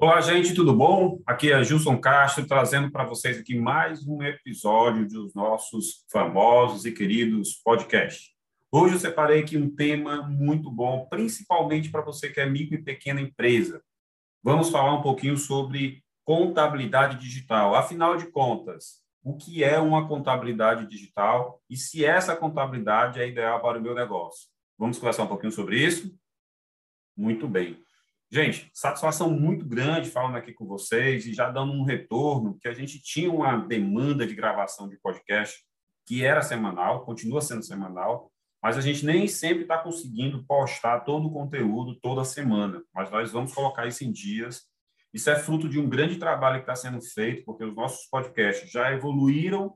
Olá, gente, tudo bom? Aqui é Gilson Castro trazendo para vocês aqui mais um episódio dos nossos famosos e queridos podcasts. Hoje eu separei aqui um tema muito bom, principalmente para você que é micro e pequena empresa. Vamos falar um pouquinho sobre contabilidade digital. Afinal de contas, o que é uma contabilidade digital e se essa contabilidade é ideal para o meu negócio? Vamos conversar um pouquinho sobre isso? Muito bem. Gente, satisfação muito grande falando aqui com vocês e já dando um retorno, que a gente tinha uma demanda de gravação de podcast que era semanal, continua sendo semanal, mas a gente nem sempre está conseguindo postar todo o conteúdo toda semana. Mas nós vamos colocar isso em dias. Isso é fruto de um grande trabalho que está sendo feito, porque os nossos podcasts já evoluíram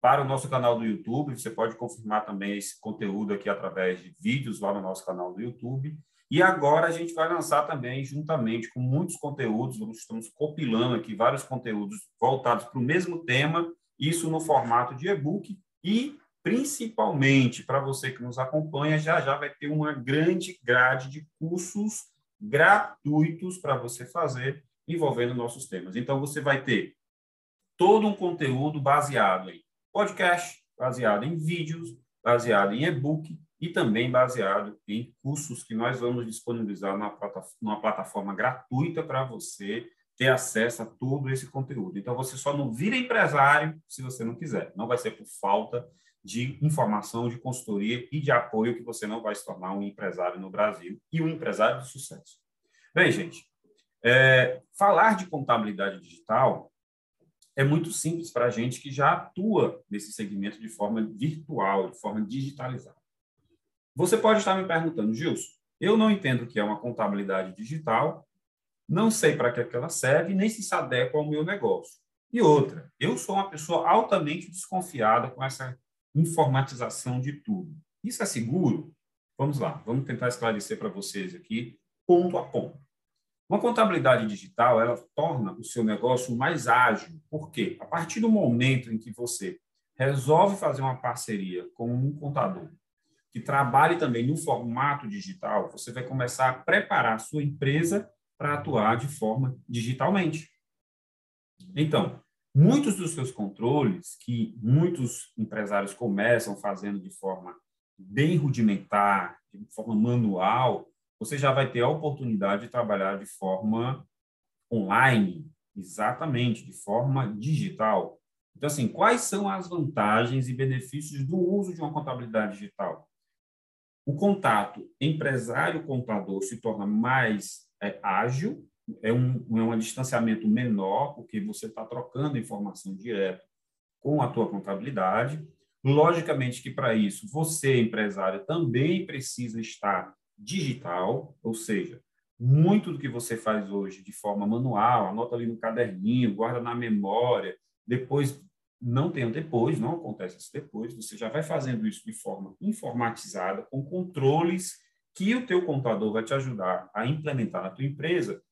para o nosso canal do YouTube. Você pode confirmar também esse conteúdo aqui através de vídeos lá no nosso canal do YouTube. E agora a gente vai lançar também, juntamente com muitos conteúdos, nós estamos compilando aqui vários conteúdos voltados para o mesmo tema, isso no formato de e-book e, principalmente, para você que nos acompanha, já já vai ter uma grande grade de cursos gratuitos para você fazer envolvendo nossos temas. Então, você vai ter todo um conteúdo baseado em podcast, baseado em vídeos, baseado em e-book, e também baseado em cursos que nós vamos disponibilizar numa plataforma gratuita para você ter acesso a todo esse conteúdo. Então, você só não vira empresário se você não quiser. Não vai ser por falta de informação, de consultoria e de apoio que você não vai se tornar um empresário no Brasil e um empresário de sucesso. Bem, gente, é, falar de contabilidade digital é muito simples para a gente que já atua nesse segmento de forma virtual, de forma digitalizada. Você pode estar me perguntando, Gilson, eu não entendo o que é uma contabilidade digital, não sei para que ela serve, nem se se adequa ao meu negócio. E outra, eu sou uma pessoa altamente desconfiada com essa informatização de tudo. Isso é seguro? Vamos lá, vamos tentar esclarecer para vocês aqui, ponto a ponto. Uma contabilidade digital, ela torna o seu negócio mais ágil. Por quê? A partir do momento em que você resolve fazer uma parceria com um contador que trabalhe também no formato digital, você vai começar a preparar a sua empresa para atuar de forma digitalmente. Então, muitos dos seus controles que muitos empresários começam fazendo de forma bem rudimentar, de forma manual, você já vai ter a oportunidade de trabalhar de forma online, exatamente, de forma digital. Então, assim, quais são as vantagens e benefícios do uso de uma contabilidade digital? O contato empresário-contador se torna mais é, ágil, é um, é um distanciamento menor, porque você está trocando informação direto com a tua contabilidade. Logicamente que para isso você, empresário, também precisa estar digital, ou seja, muito do que você faz hoje de forma manual, anota ali no caderninho, guarda na memória, depois não o depois, não acontece isso depois, você já vai fazendo isso de forma informatizada, com controles que o teu contador vai te ajudar a implementar na tua empresa,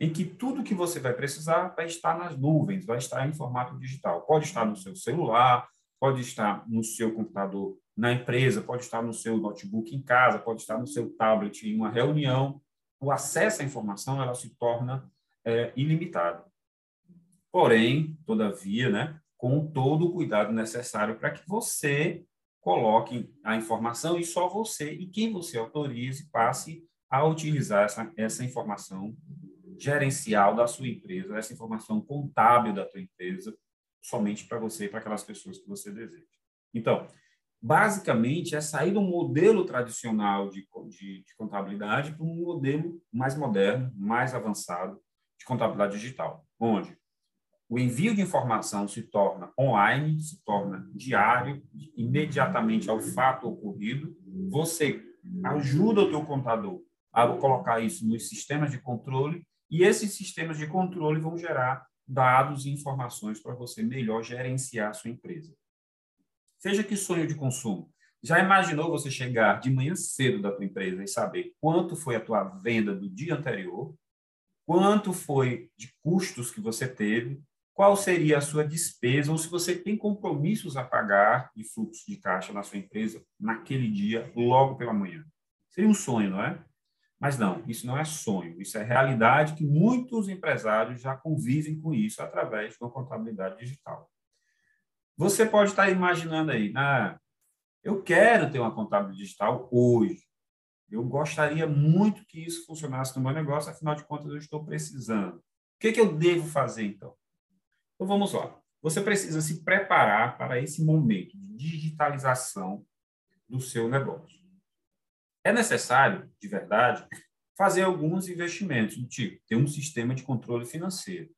em que tudo que você vai precisar vai estar nas nuvens, vai estar em formato digital. Pode estar no seu celular, pode estar no seu computador na empresa, pode estar no seu notebook em casa, pode estar no seu tablet em uma reunião. O acesso à informação ela se torna é, ilimitado. Porém, todavia, né, com todo o cuidado necessário para que você coloque a informação e só você e quem você autorize passe a utilizar essa, essa informação gerencial da sua empresa, essa informação contábil da tua empresa, somente para você e para aquelas pessoas que você deseja. Então, basicamente, é sair do modelo tradicional de, de, de contabilidade para um modelo mais moderno, mais avançado de contabilidade digital, onde o envio de informação se torna online, se torna diário, imediatamente ao fato ocorrido. Você ajuda o teu contador a colocar isso nos sistemas de controle e esses sistemas de controle vão gerar dados e informações para você melhor gerenciar a sua empresa. Seja que sonho de consumo. Já imaginou você chegar de manhã cedo da tua empresa e saber quanto foi a tua venda do dia anterior, quanto foi de custos que você teve, qual seria a sua despesa ou se você tem compromissos a pagar de fluxo de caixa na sua empresa naquele dia, logo pela manhã. Seria um sonho, não é? Mas não, isso não é sonho, isso é realidade que muitos empresários já convivem com isso através de uma contabilidade digital. Você pode estar imaginando aí, ah, eu quero ter uma contabilidade digital hoje. Eu gostaria muito que isso funcionasse no meu negócio, afinal de contas, eu estou precisando. O que, que eu devo fazer, então? Então, vamos lá. Você precisa se preparar para esse momento de digitalização do seu negócio. É necessário, de verdade, fazer alguns investimentos, do tipo, ter um sistema de controle financeiro.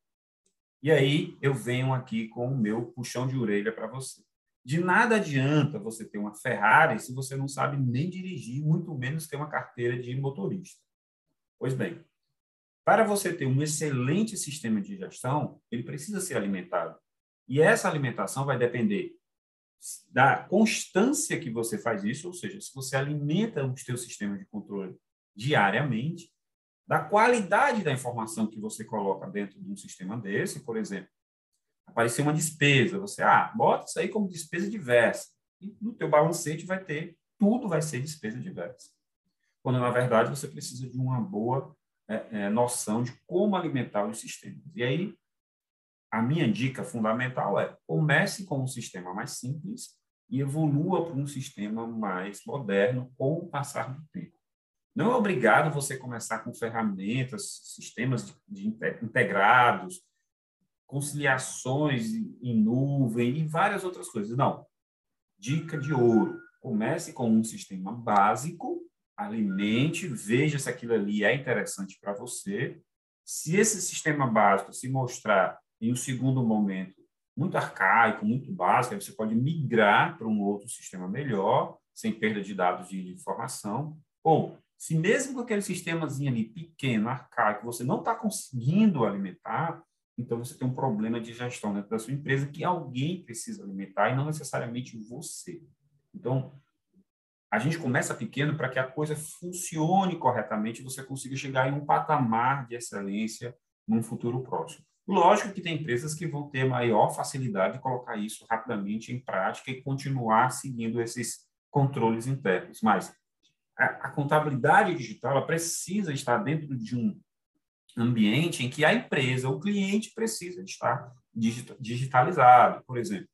E aí eu venho aqui com o meu puxão de orelha para você. De nada adianta você ter uma Ferrari se você não sabe nem dirigir, muito menos ter uma carteira de motorista. Pois bem, para você ter um excelente sistema de gestão, ele precisa ser alimentado. E essa alimentação vai depender da constância que você faz isso, ou seja, se você alimenta o seu sistema de controle diariamente, da qualidade da informação que você coloca dentro de um sistema desse, por exemplo, aparecer uma despesa, você, ah, bota isso aí como despesa diversa. E no teu balancete vai ter, tudo vai ser despesa diversa. Quando, na verdade, você precisa de uma boa é, é, noção de como alimentar os sistemas. E aí, a minha dica fundamental é comece com um sistema mais simples e evolua para um sistema mais moderno com o passar do tempo. Não é obrigado você começar com ferramentas, sistemas de, de integrados, conciliações em nuvem e várias outras coisas. Não. Dica de ouro. Comece com um sistema básico, alimente, veja se aquilo ali é interessante para você. Se esse sistema básico se mostrar em um segundo momento muito arcaico, muito básico, aí você pode migrar para um outro sistema melhor, sem perda de dados de informação. Ou, se mesmo com aquele sistemazinho ali pequeno, arcaico, você não está conseguindo alimentar, então você tem um problema de gestão dentro da sua empresa que alguém precisa alimentar e não necessariamente você. Então, a gente começa pequeno para que a coisa funcione corretamente e você consiga chegar em um patamar de excelência num futuro próximo. Lógico que tem empresas que vão ter maior facilidade de colocar isso rapidamente em prática e continuar seguindo esses controles internos, mas a, contabilidade digital precisa estar dentro de um ambiente em que a empresa, o cliente precisa estar digitalizado. Por exemplo,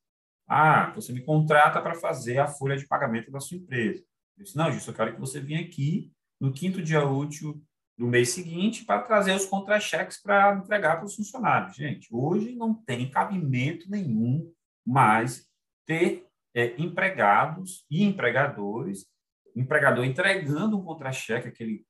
ah, você me contrata para fazer a folha de pagamento da sua empresa. Eu disse, não, Justo, eu quero que você venha aqui no quinto dia útil do mês seguinte para trazer os contra-cheques para entregar para os funcionários. Gente, hoje não tem cabimento nenhum mais ter é, empregados e empregadores, empregador entregando um contra-cheque, aquele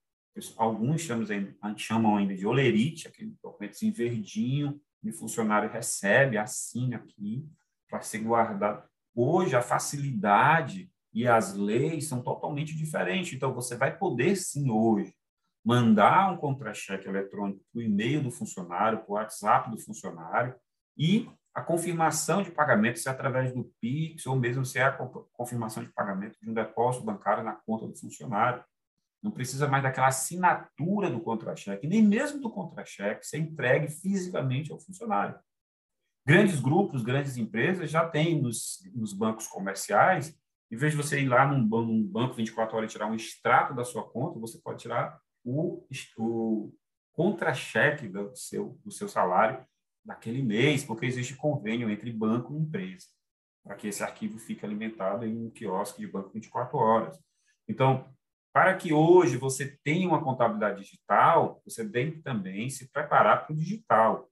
alguns chamamos ainda, chamam ainda de olerite, aquele documentozinho verdinho, e o funcionário recebe, assina aqui, para ser guardado. Hoje, a facilidade e as leis são totalmente diferentes. Então, você vai poder, sim, hoje, mandar um contra-cheque eletrônico para o e-mail do funcionário, para o WhatsApp do funcionário, e a confirmação de pagamento, se é através do Pix, ou mesmo se é a confirmação de pagamento de um depósito bancário na conta do funcionário. Não precisa mais daquela assinatura do contra-cheque, nem mesmo do contra-cheque ser entregue fisicamente ao funcionário. Grandes grupos, grandes empresas já têm nos, nos bancos comerciais, em vez de você ir lá num, num banco 24 horas e tirar um extrato da sua conta, você pode tirar o, o contra-cheque do seu, do seu salário daquele mês, porque existe convênio entre banco e empresa, para que esse arquivo fique alimentado em um quiosque de banco 24 horas. Então, para que hoje você tenha uma contabilidade digital, você tem que também se preparar para o digital.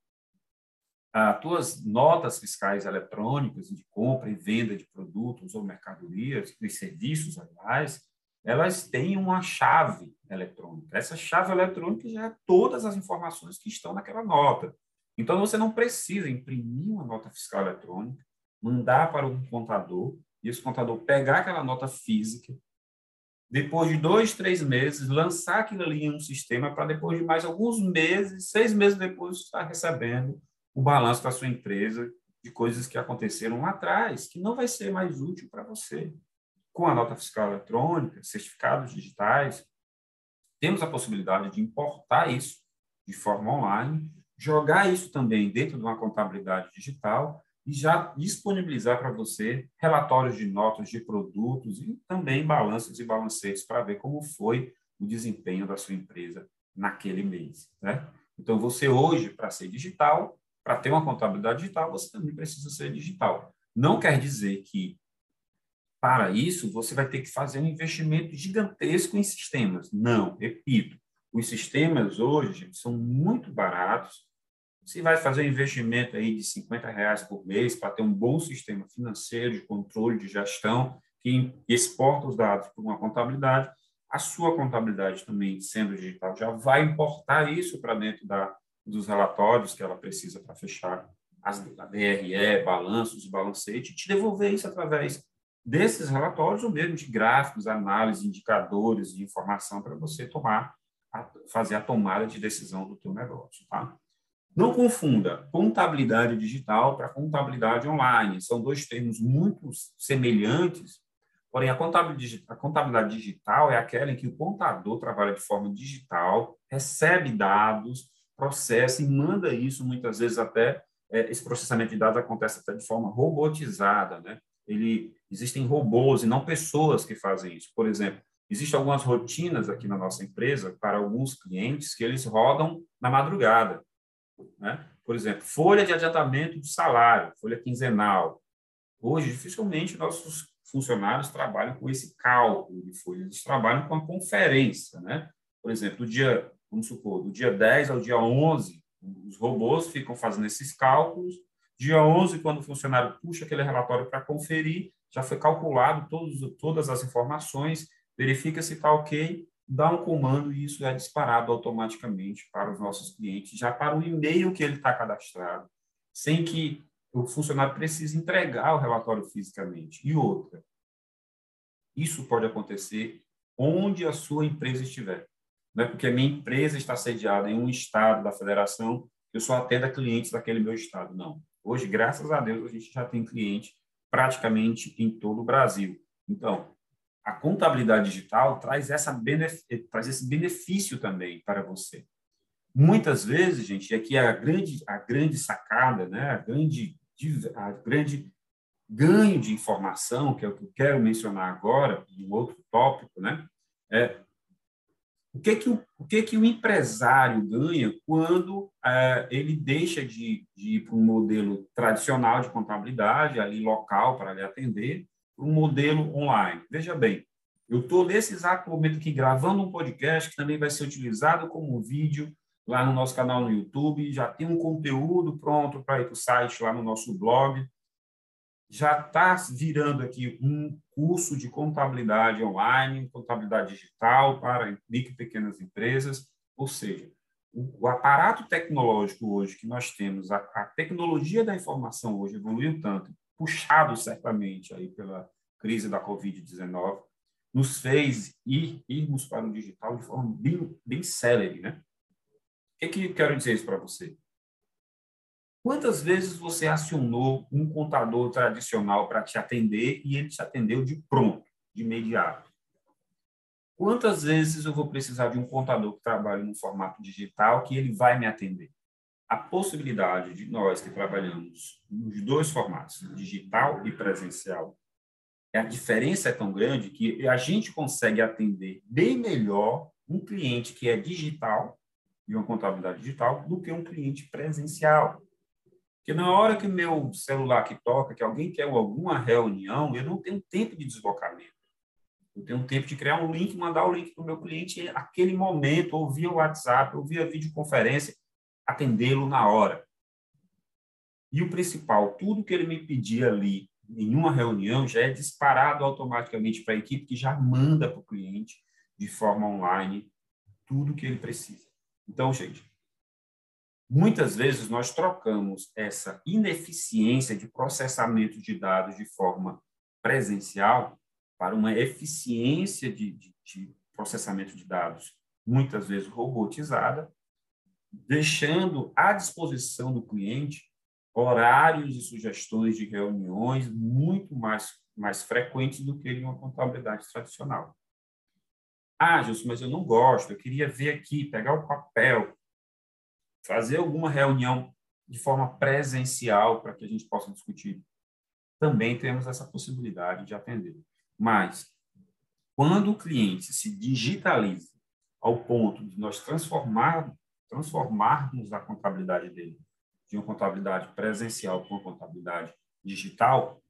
As tuas notas fiscais eletrônicas de compra e venda de produtos ou mercadorias, e serviços, aliás, elas têm uma chave eletrônica. Essa chave eletrônica já é todas as informações que estão naquela nota. Então, você não precisa imprimir uma nota fiscal eletrônica, mandar para um contador, e esse contador pegar aquela nota física, depois de dois, três meses, lançar aquilo ali em um sistema para depois de mais alguns meses, seis meses depois, estar recebendo o balanço da sua empresa de coisas que aconteceram lá atrás, que não vai ser mais útil para você. Com a nota fiscal eletrônica, certificados digitais, temos a possibilidade de importar isso de forma online, jogar isso também dentro de uma contabilidade digital e já disponibilizar para você relatórios de notas de produtos e também balanços e balancetes para ver como foi o desempenho da sua empresa naquele mês. Né? Então, você hoje, para ser digital, para ter uma contabilidade digital, você também precisa ser digital. Não quer dizer que, para isso, você vai ter que fazer um investimento gigantesco em sistemas. Não, repito, os sistemas hoje gente, são muito baratos. Você vai fazer um investimento aí de 50 reais por mês para ter um bom sistema financeiro de controle de gestão que exporta os dados para uma contabilidade, a sua contabilidade também, sendo digital, já vai importar isso para dentro da, dos relatórios que ela precisa para fechar as, a DRE, balanços, balancete, te devolver isso através desses relatórios ou mesmo de gráficos, análise, indicadores de informação para você tomar, a, fazer a tomada de decisão do teu negócio, tá? Não confunda contabilidade digital para contabilidade online. São dois termos muito semelhantes, Porém, a contabilidade digital é aquela em que o contador trabalha de forma digital, recebe dados, processa e manda isso, muitas vezes até, é, esse processamento de dados acontece até de forma robotizada, né? Ele, existem robôs e não pessoas que fazem isso. Por exemplo, existem algumas rotinas aqui na nossa empresa para alguns clientes que eles rodam na madrugada, né? Por exemplo, folha de adiantamento de salário, folha quinzenal. Hoje, dificilmente nossos funcionários trabalham com esse cálculo de folha, eles trabalham com a conferência, né? Por exemplo, do dia, vamos supor, do dia 10 ao dia 11, os robôs ficam fazendo esses cálculos. Dia 11, quando o funcionário puxa aquele relatório para conferir, já foi calculado todos, todas as informações, verifica se está ok, dá um comando e isso é disparado automaticamente para os nossos clientes, já para o e-mail que ele está cadastrado, sem que o funcionário precisa entregar o relatório fisicamente. E outra, isso pode acontecer onde a sua empresa estiver. Não é porque a minha empresa está sediada em um estado da federação eu só atenda clientes daquele meu estado. Não. Hoje, graças a Deus, a gente já tem cliente praticamente em todo o Brasil. Então, a contabilidade digital traz, essa traz esse benefício também para você. Muitas vezes, gente, aqui é a grande, a grande sacada, né? a grande a grande ganho de informação, que é o que eu quero mencionar agora, um outro tópico, né? É o que que o, o que que o empresário ganha quando é, ele deixa de, de ir para um modelo tradicional de contabilidade, ali local para lhe atender, para um modelo online. Veja bem, eu estou nesse exato momento aqui gravando um podcast que também vai ser utilizado como vídeo lá no nosso canal no YouTube, já tem um conteúdo pronto para ir para o site, lá no nosso blog. Já está virando aqui um curso de contabilidade online, contabilidade digital para micro e pequenas empresas. Ou seja, o, aparato tecnológico hoje que nós temos, a, a tecnologia da informação hoje evoluiu tanto, puxado certamente aí pela crise da Covid-19, nos fez ir, irmos para o digital de forma bem, bem célere, né? O que, que eu quero dizer isso para você? Quantas vezes você acionou um contador tradicional para te atender e ele te atendeu de pronto, de imediato? Quantas vezes eu vou precisar de um contador que trabalhe no formato digital que ele vai me atender? A possibilidade de nós que trabalhamos nos dois formatos, digital e presencial, a diferença é tão grande que a gente consegue atender bem melhor um cliente que é digital de uma contabilidade digital do que um cliente presencial. Porque na hora que meu celular que toca, que alguém quer alguma reunião, eu não tenho tempo de deslocamento. Eu tenho tempo de criar um link, mandar o link para o meu cliente naquele momento, ou via WhatsApp, ou via videoconferência, atendê-lo na hora. E o principal, tudo que ele me pedir ali em uma reunião já é disparado automaticamente para a equipe que já manda para o cliente de forma online tudo que ele precisa. Então, gente, muitas vezes nós trocamos essa ineficiência de processamento de dados de forma presencial para uma eficiência de, de, de processamento de dados, muitas vezes robotizada, deixando à disposição do cliente horários e sugestões de reuniões muito mais, mais frequentes do que em uma contabilidade tradicional. Ah, Gilson, mas eu não gosto, eu queria ver aqui, pegar o papel, fazer alguma reunião de forma presencial para que a gente possa discutir. Também temos essa possibilidade de atender. Mas, quando o cliente se digitaliza ao ponto de nós transformar, transformarmos a contabilidade dele de uma contabilidade presencial para uma contabilidade digital,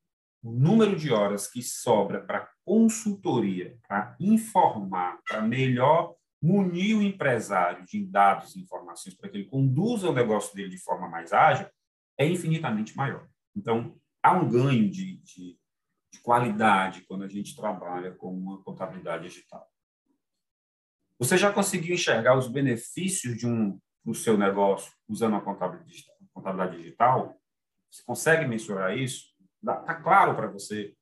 o número de horas que sobra para consultoria, para informar, para melhor munir o empresário de dados e informações para que ele conduza o negócio dele de forma mais ágil, é infinitamente maior. Então, há um ganho de, de, de qualidade quando a gente trabalha com uma contabilidade digital. Você já conseguiu enxergar os benefícios de um do seu negócio usando a contabilidade digital? Contabilidade digital? Você consegue mensurar isso? Está claro para você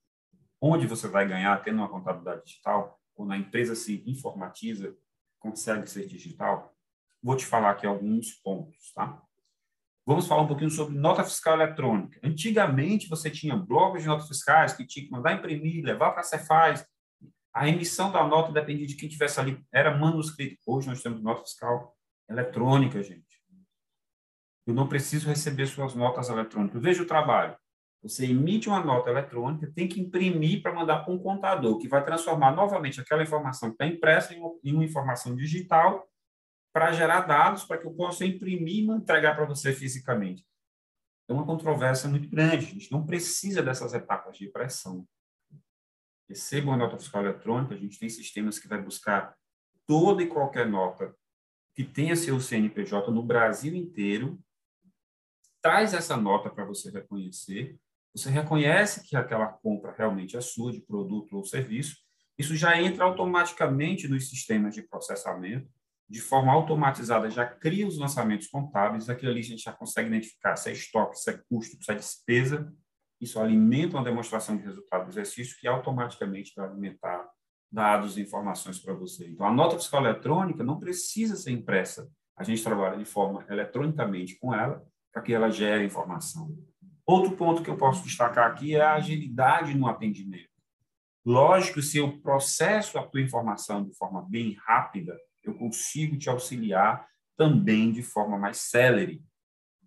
onde você vai ganhar tendo uma contabilidade digital? Quando a empresa se informatiza, consegue ser digital? Vou te falar aqui alguns pontos, tá? Vamos falar um pouquinho sobre nota fiscal eletrônica. Antigamente, você tinha blocos de notas fiscais que tinha que mandar imprimir, levar para a Cefaz. A emissão da nota dependia de quem tivesse ali, era manuscrito. Hoje nós temos nota fiscal eletrônica, gente. Eu não preciso receber suas notas eletrônicas. Veja o trabalho. Você emite uma nota eletrônica, tem que imprimir para mandar para um contador, que vai transformar novamente aquela informação que está impressa em uma informação digital para gerar dados para que eu possa imprimir e entregar para você fisicamente. É uma controvérsia muito grande. A gente não precisa dessas etapas de impressão. Receba uma nota fiscal eletrônica, a gente tem sistemas que vai buscar toda e qualquer nota que tenha seu CNPJ no Brasil inteiro, traz essa nota para você reconhecer, você reconhece que aquela compra realmente é sua, de produto ou serviço, isso já entra automaticamente nos sistemas de processamento, de forma automatizada, já cria os lançamentos contábeis, aquilo ali a gente já consegue identificar se é estoque, se é custo, se é despesa, isso alimenta uma demonstração de resultado do exercício que automaticamente vai alimentar dados e informações para você. Então, a nota fiscal eletrônica não precisa ser impressa. A gente trabalha de forma eletronicamente com ela para que ela gere informação. Outro ponto que eu posso destacar aqui é a agilidade no atendimento. Lógico, se eu processo a tua informação de forma bem rápida, eu consigo te auxiliar também de forma mais célere.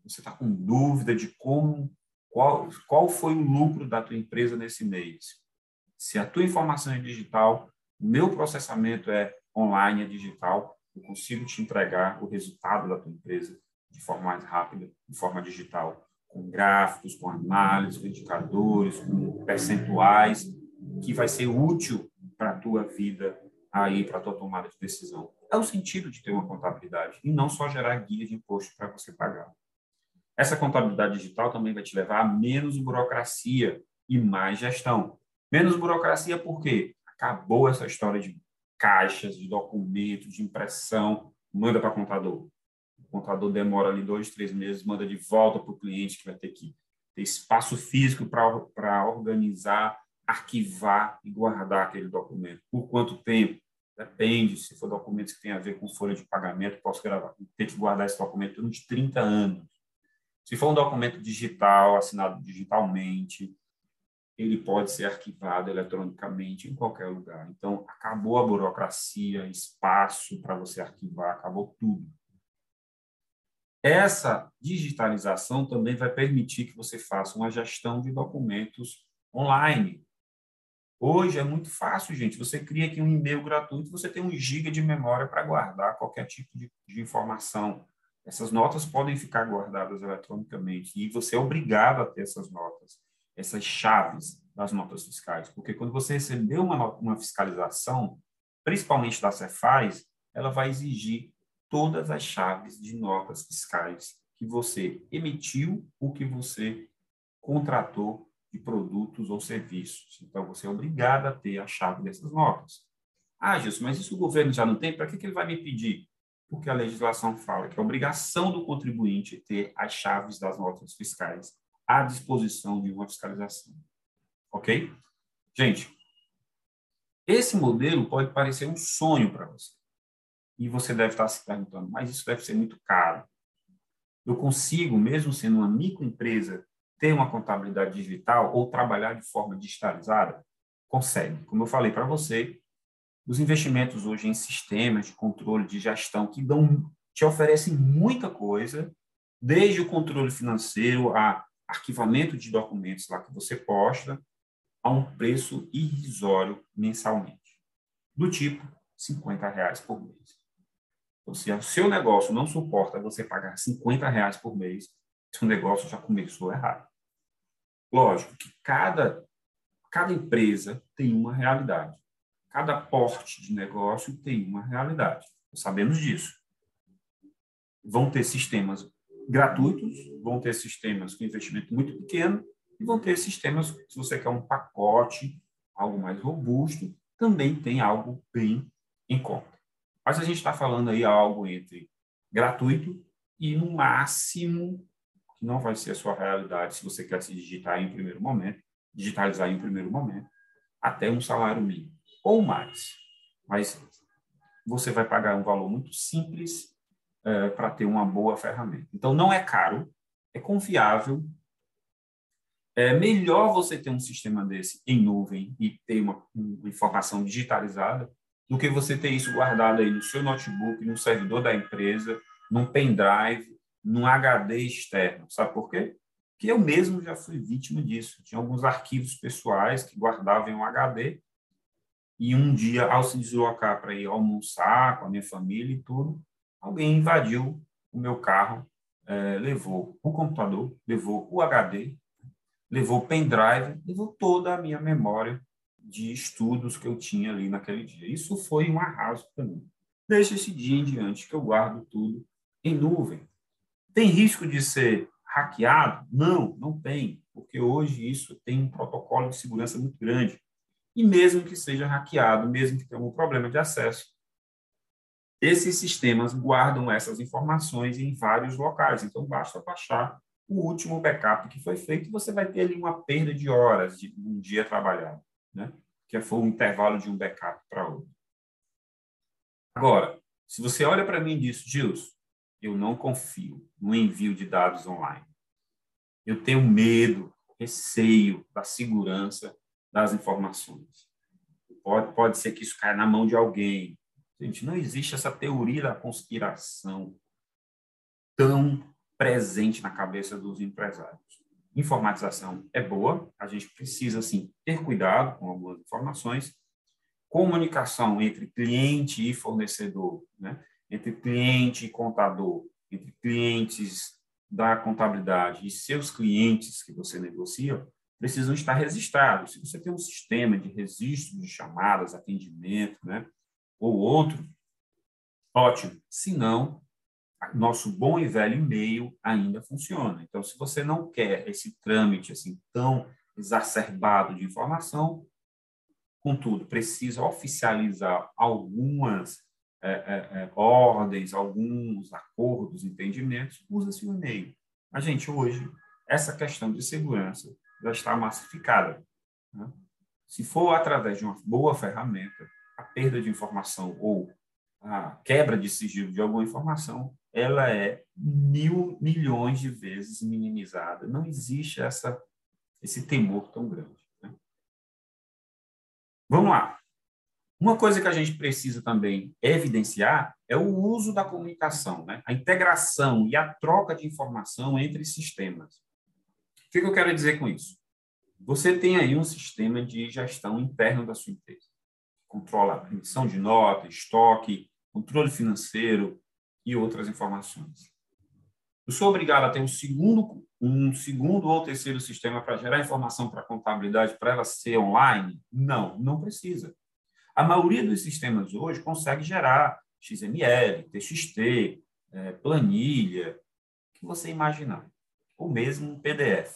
Você está com dúvida de como, qual, qual foi o lucro da tua empresa nesse mês? Se a tua informação é digital, o meu processamento é online, é digital, eu consigo te entregar o resultado da tua empresa de forma mais rápida, de forma digital, com gráficos, com análises, com indicadores, com percentuais, que vai ser útil para a tua vida aí, para a tua tomada de decisão é o sentido de ter uma contabilidade e não só gerar guia de imposto para você pagar. Essa contabilidade digital também vai te levar a menos burocracia e mais gestão. Menos burocracia por quê? Acabou essa história de caixas, de documentos, de impressão, manda para contador. O contador demora ali dois, três meses, manda de volta para o cliente que vai ter que ter espaço físico para organizar, arquivar e guardar aquele documento. Por quanto tempo? Depende, se for documentos que têm a ver com folha de pagamento, posso gravar, ter que guardar esse documento durante 30 anos. Se for um documento digital, assinado digitalmente, ele pode ser arquivado eletronicamente em qualquer lugar. Então, acabou a burocracia, espaço para você arquivar, acabou tudo. Essa digitalização também vai permitir que você faça uma gestão de documentos online, Hoje é muito fácil, gente. Você cria aqui um e-mail gratuito, você tem um giga de memória para guardar qualquer tipo de, de, informação. Essas notas podem ficar guardadas eletronicamente e você é obrigado a ter essas notas, essas chaves das notas fiscais, porque quando você receber uma, uma fiscalização, principalmente da Cefaz, ela vai exigir todas as chaves de notas fiscais que você emitiu ou que você contratou de produtos ou serviços. Então, você é obrigado a ter a chave dessas notas. Ah, Gilson, mas isso o governo já não tem? Para que, que ele vai me pedir? Porque a legislação fala que é obrigação do contribuinte ter as chaves das notas fiscais à disposição de uma fiscalização. Ok? Gente, esse modelo pode parecer um sonho para você. E você deve estar se perguntando, mas isso deve ser muito caro. Eu consigo, mesmo sendo uma microempresa, ter uma contabilidade digital ou trabalhar de forma digitalizada? Consegue. Como eu falei para você, os investimentos hoje em sistemas de controle de gestão que dão, te oferecem muita coisa, desde o controle financeiro a arquivamento de documentos lá que você posta, a um preço irrisório mensalmente, do tipo 50 reais por mês. Se o seu negócio não suporta você pagar 50 reais por mês, seu negócio já começou errado. Lógico que cada, cada empresa tem uma realidade. Cada porte de negócio tem uma realidade. Sabemos disso. Vão ter sistemas gratuitos, vão ter sistemas com investimento muito pequeno e vão ter sistemas, se você quer um pacote, algo mais robusto, também tem algo bem em conta. Mas a gente está falando aí algo entre gratuito e no máximo, que não vai ser a sua realidade se você quer se digitar em primeiro momento, digitalizar em primeiro momento, até um salário mínimo ou mais. Mas você vai pagar um valor muito simples é, para ter uma boa ferramenta. Então, não é caro, é confiável. É melhor você ter um sistema desse em nuvem e ter uma, uma informação digitalizada do que você ter isso guardado aí no seu notebook, no servidor da empresa, num pendrive, num HD externo. Sabe por quê? Porque eu mesmo já fui vítima disso. Tinha alguns arquivos pessoais que guardavam em um HD e um dia, ao se deslocar para ir almoçar com a minha família e tudo, alguém invadiu o meu carro, é, levou o computador, levou o HD, levou o pendrive, levou toda a minha memória de estudos que eu tinha ali naquele dia. Isso foi um arraso para mim. Desde esse dia em diante que eu guardo tudo em nuvem. Tem risco de ser hackeado? Não, não tem, porque hoje isso tem um protocolo de segurança muito grande. E mesmo que seja hackeado, mesmo que tenha algum problema de acesso, esses sistemas guardam essas informações em vários locais. Então, basta baixar o último backup que foi feito e você vai ter ali uma perda de horas de um dia trabalhado, né? que foi o intervalo de um backup para outro. Agora, se você olha para mim e diz, Gilson, eu não confio no envio de dados online. Eu tenho medo, receio da segurança das informações. Pode, pode ser que isso caia na mão de alguém, Gente, não existe essa teoria da conspiração tão presente na cabeça dos empresários. Informatização é boa, a gente precisa, sim, ter cuidado com algumas informações. Comunicação entre cliente e fornecedor, né? entre cliente e contador, entre clientes da contabilidade e seus clientes que você negocia, precisam estar registrados. Se você tem um sistema de registro de chamadas, atendimento, né? ou outro, ótimo. Se não, nosso bom e velho e-mail ainda funciona. Então, se você não quer esse trâmite assim tão exacerbado de informação, contudo, precisa oficializar algumas é, é, ordens, alguns acordos, entendimentos, usa-se o e-mail. Mas, gente, hoje, essa questão de segurança já está massificada. Né? Se for através de uma boa ferramenta, a perda de informação ou a quebra de sigilo de alguma informação, ela é mil milhões de vezes minimizada. Não existe essa, esse temor tão grande. Né? Vamos lá. Uma coisa que a gente precisa também evidenciar é o uso da comunicação, né? a integração e a troca de informação entre sistemas. O que eu quero dizer com isso? Você tem aí um sistema de gestão interno da sua empresa controla a emissão de nota, estoque, controle financeiro e outras informações. Eu sou obrigado a ter um segundo, um segundo ou terceiro sistema para gerar informação para a contabilidade para ela ser online? Não, não precisa. A maioria dos sistemas hoje consegue gerar XML, TXT, é, planilha, o que você imaginar, ou mesmo PDF.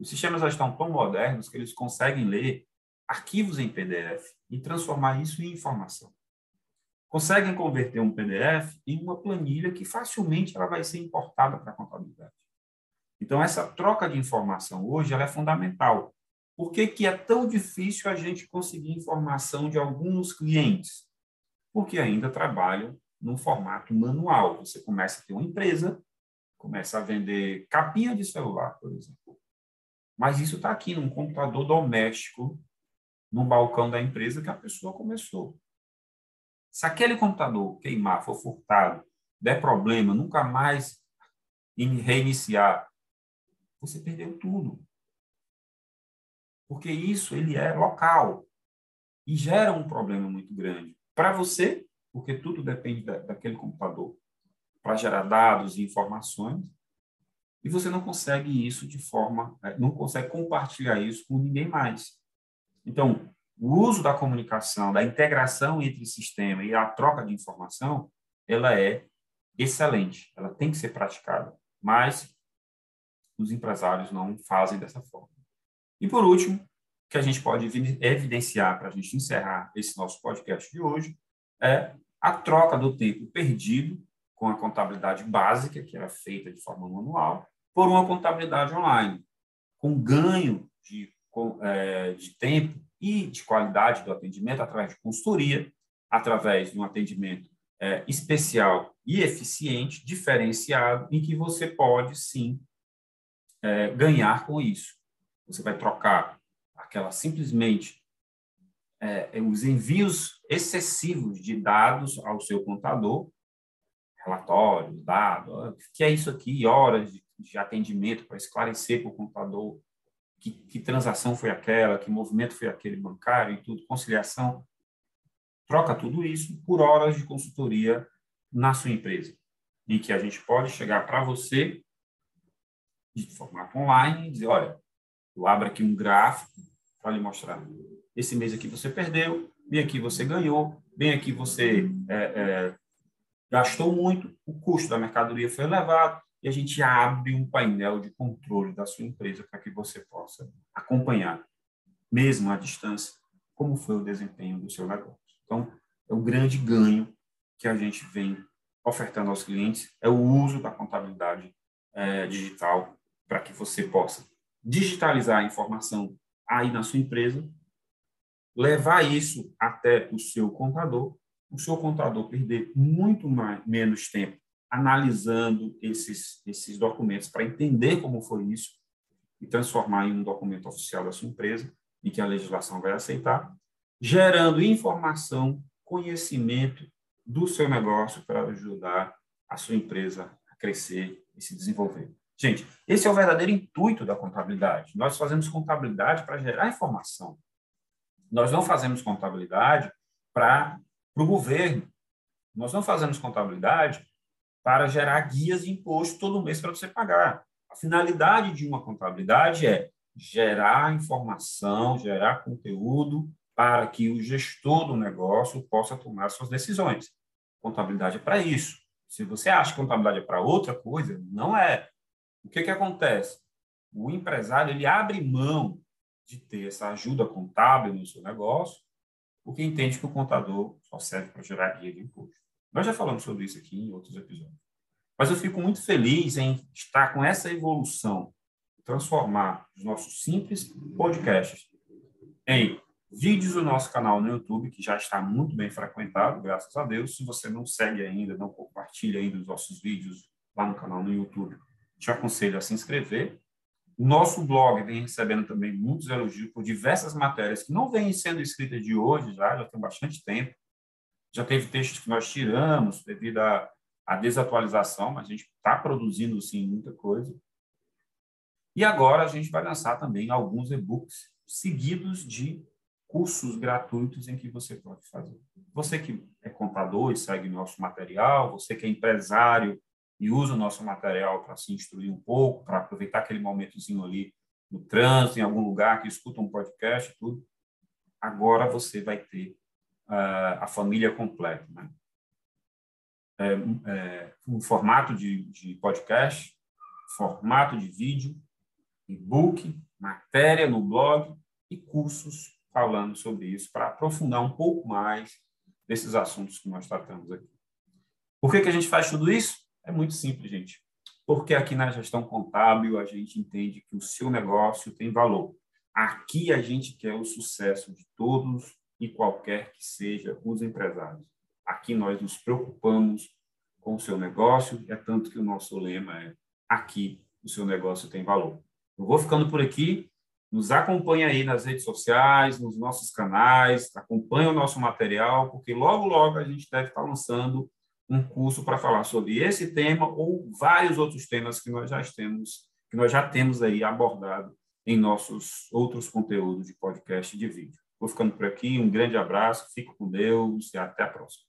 Os sistemas já estão tão modernos que eles conseguem ler arquivos em PDF e transformar isso em informação. Conseguem converter um PDF em uma planilha que facilmente ela vai ser importada para a contabilidade. Então, essa troca de informação hoje ela é fundamental. Por que, que é tão difícil a gente conseguir informação de alguns clientes? Porque ainda trabalham no formato manual. Você começa a ter uma empresa, começa a vender capinha de celular, por exemplo. Mas isso está aqui num computador doméstico no balcão da empresa que a pessoa começou. Se aquele computador queimar, for furtado, der problema, nunca mais reiniciar, você perdeu tudo. Porque isso ele é local e gera um problema muito grande para você porque tudo depende da, daquele computador para gerar dados e informações, e você não consegue isso de forma, é, não consegue compartilhar isso com ninguém mais. Então, o uso da comunicação, da integração entre sistema e a troca de informação, ela é excelente, ela tem que ser praticada, mas os empresários não fazem dessa forma. E por último, que a gente pode evidenciar para a gente encerrar esse nosso podcast de hoje é a troca do tempo perdido com a contabilidade básica, que era feita de forma manual, por uma contabilidade online, com ganho de, é, de tempo e de qualidade do atendimento através de consultoria, através de um atendimento é, especial e eficiente, diferenciado, em que você pode, sim, é, ganhar com isso. Você vai trocar aquela simplesmente é, os envios excessivos de dados ao seu contador, relatórios, dados, que é isso aqui, horas de, de atendimento para esclarecer para o contador que, que, transação foi aquela, que movimento foi aquele bancário e tudo, conciliação, troca tudo isso por horas de consultoria na sua empresa, em que a gente pode chegar para você de formato online e dizer, olha, eu abro aqui um gráfico para lhe mostrar. Esse mês aqui você perdeu, bem aqui você ganhou, bem aqui você é, é, gastou muito, o custo da mercadoria foi elevado, e a gente abre um painel de controle da sua empresa para que você possa acompanhar, mesmo à distância, como foi o desempenho do seu negócio. Então, é o grande ganho que a gente vem ofertando aos clientes, é o uso da contabilidade é, digital para que você possa digitalizar a informação aí na sua empresa, levar isso até o seu contador, o seu contador perder muito mais, menos tempo analisando esses, esses documentos para entender como foi isso e transformar em um documento oficial da sua empresa e que a legislação vai aceitar, gerando informação, conhecimento do seu negócio para ajudar a sua empresa a crescer e se desenvolver. Gente, esse é o verdadeiro intuito da contabilidade. Nós fazemos contabilidade para gerar informação. Nós não fazemos contabilidade para o governo. Nós não fazemos contabilidade para gerar guias de imposto todo mês para você pagar. A finalidade de uma contabilidade é gerar informação, gerar conteúdo para que o gestor do negócio possa tomar suas decisões. Contabilidade é para isso. Se você acha que contabilidade é para outra coisa, não é. O que, que acontece? O empresário ele abre mão de ter essa ajuda contábil no seu negócio, porque entende que o contador só serve para gerar guia de imposto. Nós já falamos sobre isso aqui em outros episódios. Mas eu fico muito feliz em estar com essa evolução, transformar os nossos simples podcasts em vídeos do nosso canal no YouTube, que já está muito bem frequentado, graças a Deus. Se você não segue ainda, não compartilha ainda os nossos vídeos lá no canal no YouTube, te aconselho a se inscrever. O nosso blog vem recebendo também muitos elogios por diversas matérias que não vêm sendo escritas de hoje já, já tem bastante tempo, já teve textos que nós tiramos devido à, à desatualização, mas a gente está produzindo, sim, muita coisa. E agora a gente vai lançar também alguns e-books seguidos de cursos gratuitos em que você pode fazer. Você que é contador e segue nosso material, você que é empresário e usa o nosso material para se instruir um pouco, para aproveitar aquele momentozinho ali no trânsito, em algum lugar que escuta um podcast, tudo, agora você vai ter a família completa. Né? É, é, um formato de, de podcast, formato de vídeo, e-book, matéria no blog e cursos falando sobre isso para aprofundar um pouco mais desses assuntos que nós tratamos aqui. Por que, que a gente faz tudo isso? É muito simples, gente. Porque aqui na gestão contábil a gente entende que o seu negócio tem valor. Aqui a gente quer o sucesso de todos e qualquer que seja os empresários. Aqui nós nos preocupamos com o seu negócio, é tanto que o nosso lema é aqui o seu negócio tem valor. Eu vou ficando por aqui. Nos acompanhe aí nas redes sociais, nos nossos canais, acompanhe o nosso material, porque logo, logo a gente deve estar lançando um curso para falar sobre esse tema ou vários outros temas que nós já temos, que nós já temos aí abordado em nossos outros conteúdos de podcast e de vídeo. Vou ficando por aqui, um grande abraço, fique com Deus e até a próxima.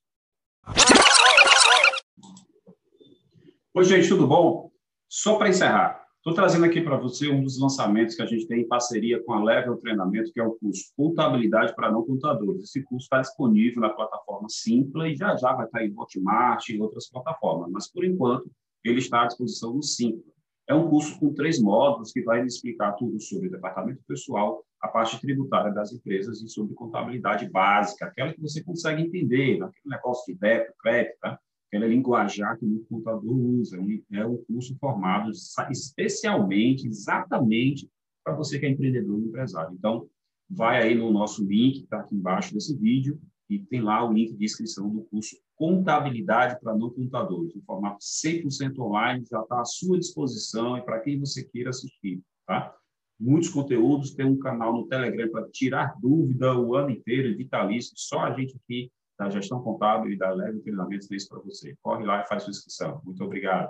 Oi, gente, tudo bom? Só para encerrar, estou trazendo aqui para você um dos lançamentos que a gente tem em parceria com a Level Treinamento, que é o curso Contabilidade para Não Contadores. Esse curso está disponível na plataforma Simpla e já já vai estar em Hotmart e outras plataformas, mas por enquanto ele está à disposição no Simpla. É um curso com três módulos que vai explicar tudo sobre o departamento pessoal, a parte tributária das empresas e sobre contabilidade básica, aquela que você consegue entender, aquele negócio de débito, crédito, tá? aquela linguajar que o contador usa. É um curso formado especialmente, exatamente, para você que é empreendedor e empresário. Então, vai aí no nosso link, que está aqui embaixo desse vídeo, e tem lá o link de inscrição do curso Contabilidade para Não Contadores, em formato 100% online, já está à sua disposição e para quem você queira assistir, tá? Muitos conteúdos, tem um canal no Telegram para tirar dúvida o ano inteiro, vitalício, só a gente aqui da Gestão Contábil e da Leve Treinamentos tem isso para você. Corre lá e faz sua inscrição. Muito obrigado.